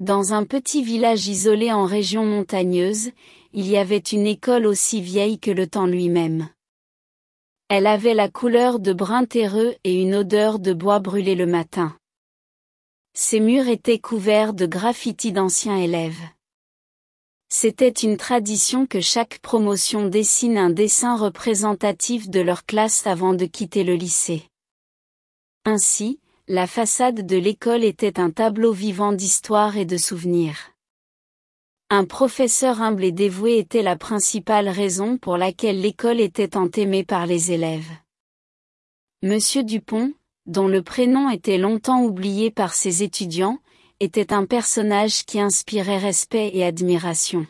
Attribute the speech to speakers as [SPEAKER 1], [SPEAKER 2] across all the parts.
[SPEAKER 1] Dans un petit village isolé en région montagneuse, il y avait une école aussi vieille que le temps lui-même. Elle avait la couleur de brun terreux et une odeur de bois brûlé le matin. Ses murs étaient couverts de graffitis d'anciens élèves. C'était une tradition que chaque promotion dessine un dessin représentatif de leur classe avant de quitter le lycée. Ainsi, la façade de l'école était un tableau vivant d'histoire et de souvenirs. Un professeur humble et dévoué était la principale raison pour laquelle l'école était tant aimée par les élèves. Monsieur Dupont, dont le prénom était longtemps oublié par ses étudiants, était un personnage qui inspirait respect et admiration.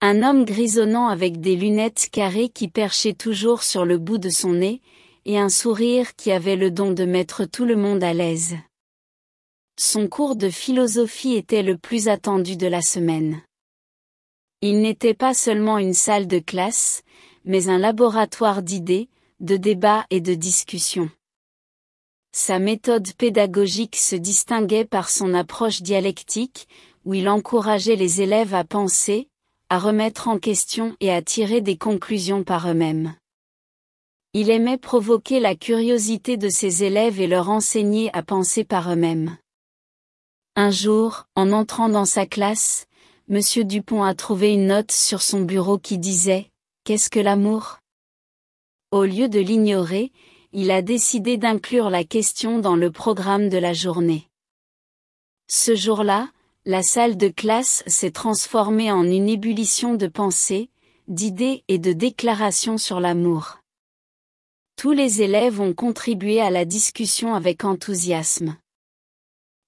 [SPEAKER 1] Un homme grisonnant avec des lunettes carrées qui perchaient toujours sur le bout de son nez, et un sourire qui avait le don de mettre tout le monde à l'aise. Son cours de philosophie était le plus attendu de la semaine. Il n'était pas seulement une salle de classe, mais un laboratoire d'idées, de débats et de discussions. Sa méthode pédagogique se distinguait par son approche dialectique, où il encourageait les élèves à penser, à remettre en question et à tirer des conclusions par eux-mêmes. Il aimait provoquer la curiosité de ses élèves et leur enseigner à penser par eux-mêmes. Un jour, en entrant dans sa classe, M. Dupont a trouvé une note sur son bureau qui disait Qu'est-ce que l'amour? Au lieu de l'ignorer, il a décidé d'inclure la question dans le programme de la journée. Ce jour-là, la salle de classe s'est transformée en une ébullition de pensées, d'idées et de déclarations sur l'amour. Tous les élèves ont contribué à la discussion avec enthousiasme.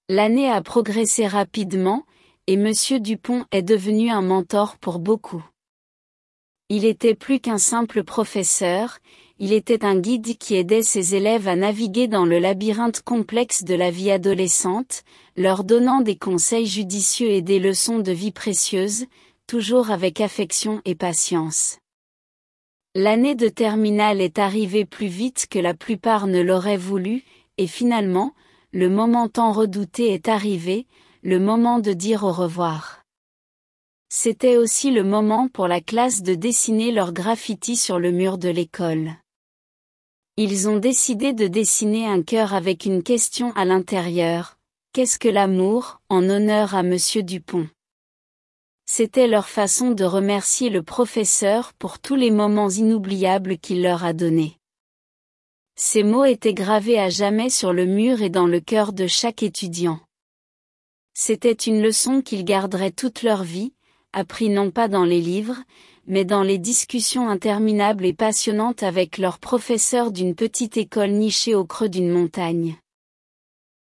[SPEAKER 1] L'année a progressé rapidement, et M. Dupont est devenu un mentor pour beaucoup. Il était plus qu'un simple professeur, il était un guide qui aidait ses élèves à naviguer dans le labyrinthe complexe de la vie adolescente, leur donnant des conseils judicieux et des leçons de vie précieuses, toujours avec affection et patience. L'année de terminale est arrivée plus vite que la plupart ne l'auraient voulu, et finalement, le moment tant redouté est arrivé, le moment de dire au revoir. C'était aussi le moment pour la classe de dessiner leur graffiti sur le mur de l'école. Ils ont décidé de dessiner un cœur avec une question à l'intérieur. Qu'est-ce que l'amour, en honneur à Monsieur Dupont? C'était leur façon de remercier le professeur pour tous les moments inoubliables qu'il leur a donnés. Ces mots étaient gravés à jamais sur le mur et dans le cœur de chaque étudiant. C'était une leçon qu'ils garderaient toute leur vie, appris non pas dans les livres, mais dans les discussions interminables et passionnantes avec leurs professeurs d'une petite école nichée au creux d'une montagne.